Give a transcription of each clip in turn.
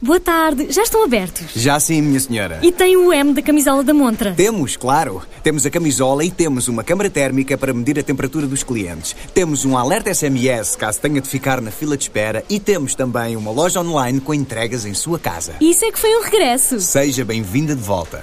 Boa tarde, já estão abertos? Já sim, minha senhora. E tem o M da camisola da montra? Temos, claro. Temos a camisola e temos uma câmara térmica para medir a temperatura dos clientes. Temos um alerta SMS caso tenha de ficar na fila de espera e temos também uma loja online com entregas em sua casa. Isso é que foi um regresso. Seja bem-vinda de volta.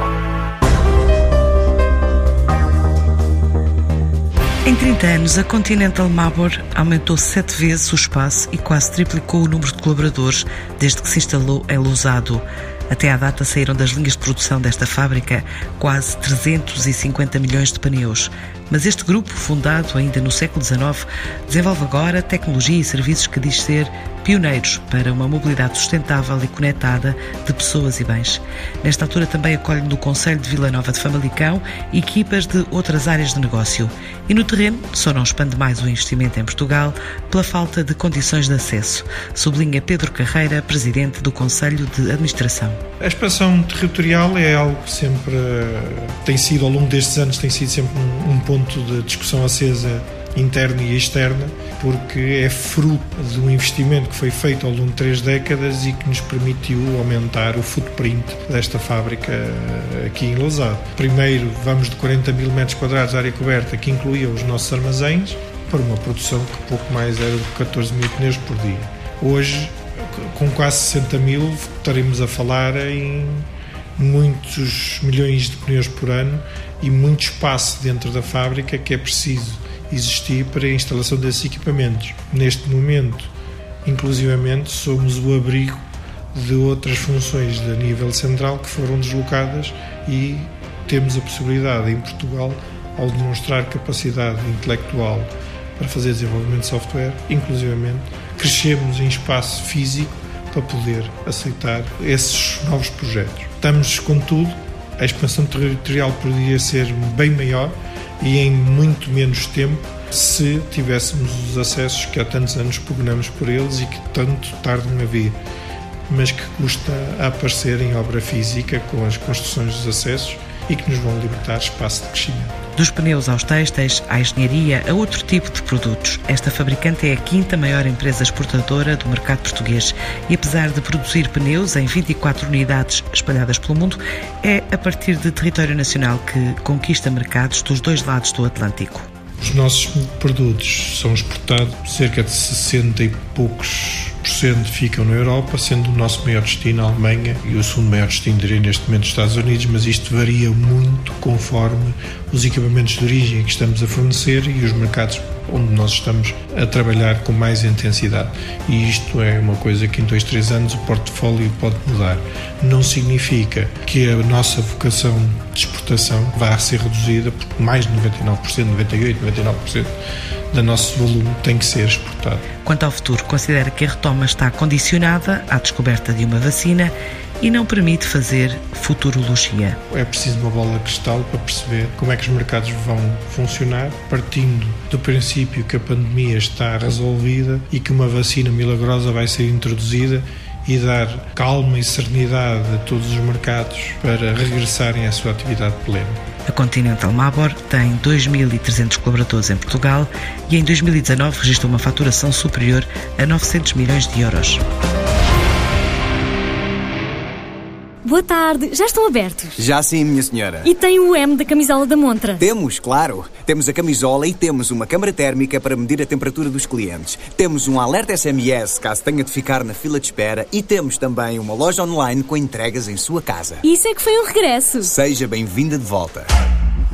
Em 30 anos, a Continental Mabor aumentou sete vezes o espaço e quase triplicou o número de colaboradores desde que se instalou em Lousado. Até à data saíram das linhas de produção desta fábrica quase 350 milhões de pneus. Mas este grupo, fundado ainda no século XIX, desenvolve agora tecnologia e serviços que diz ser pioneiros para uma mobilidade sustentável e conectada de pessoas e bens. Nesta altura também acolhe no Conselho de Vila Nova de Famalicão equipas de outras áreas de negócio. E no terreno só não expande mais o investimento em Portugal pela falta de condições de acesso, sublinha Pedro Carreira, presidente do Conselho de Administração. A expansão territorial é algo que sempre eh, tem sido, ao longo destes anos, tem sido sempre um, um ponto de discussão acesa interna e externa, porque é fruto de um investimento que foi feito ao longo de três décadas e que nos permitiu aumentar o footprint desta fábrica eh, aqui em Lousado. Primeiro, vamos de 40 mil metros quadrados de área coberta, que incluía os nossos armazéns, para uma produção que pouco mais era de 14 mil pneus por dia. Hoje, com quase 60 mil, estaremos a falar em muitos milhões de pneus por ano e muito espaço dentro da fábrica que é preciso existir para a instalação desses equipamentos. Neste momento, inclusivamente, somos o abrigo de outras funções de nível central que foram deslocadas e temos a possibilidade em Portugal, ao demonstrar capacidade intelectual para fazer desenvolvimento de software, inclusivamente, crescemos em espaço físico para poder aceitar esses novos projetos. Estamos, contudo, a expansão territorial poderia ser bem maior e em muito menos tempo se tivéssemos os acessos que há tantos anos pugnamos por eles e que tanto tardam a vir, mas que custa a aparecer em obra física com as construções dos acessos e que nos vão libertar espaço de crescimento. Dos pneus aos têxteis, à engenharia, a outro tipo de produtos. Esta fabricante é a quinta maior empresa exportadora do mercado português e, apesar de produzir pneus em 24 unidades espalhadas pelo mundo, é a partir de território nacional que conquista mercados dos dois lados do Atlântico. Os nossos produtos são exportados cerca de 60 e poucos ficam na Europa, sendo o nosso maior destino a Alemanha e o segundo maior destino, diria neste momento, os Estados Unidos, mas isto varia muito conforme os equipamentos de origem que estamos a fornecer e os mercados onde nós estamos a trabalhar com mais intensidade. E isto é uma coisa que em dois, três anos o portfólio pode mudar. Não significa que a nossa vocação de exportação vá ser reduzida, porque mais de 99%, 98%, 99% do nosso volume tem que ser exportado. Quanto ao futuro, considera que a retoma está condicionada à descoberta de uma vacina e não permite fazer futurologia. É preciso uma bola de cristal para perceber como é que os mercados vão funcionar, partindo do princípio que a pandemia está resolvida e que uma vacina milagrosa vai ser introduzida e dar calma e serenidade a todos os mercados para regressarem à sua atividade plena. A Continental Mabor tem 2.300 colaboradores em Portugal e em 2019 registrou uma faturação superior a 900 milhões de euros. Boa tarde, já estão abertos? Já sim, minha senhora. E tem o M da camisola da montra? Temos, claro. Temos a camisola e temos uma câmara térmica para medir a temperatura dos clientes. Temos um alerta SMS caso tenha de ficar na fila de espera e temos também uma loja online com entregas em sua casa. Isso é que foi um regresso. Seja bem-vinda de volta.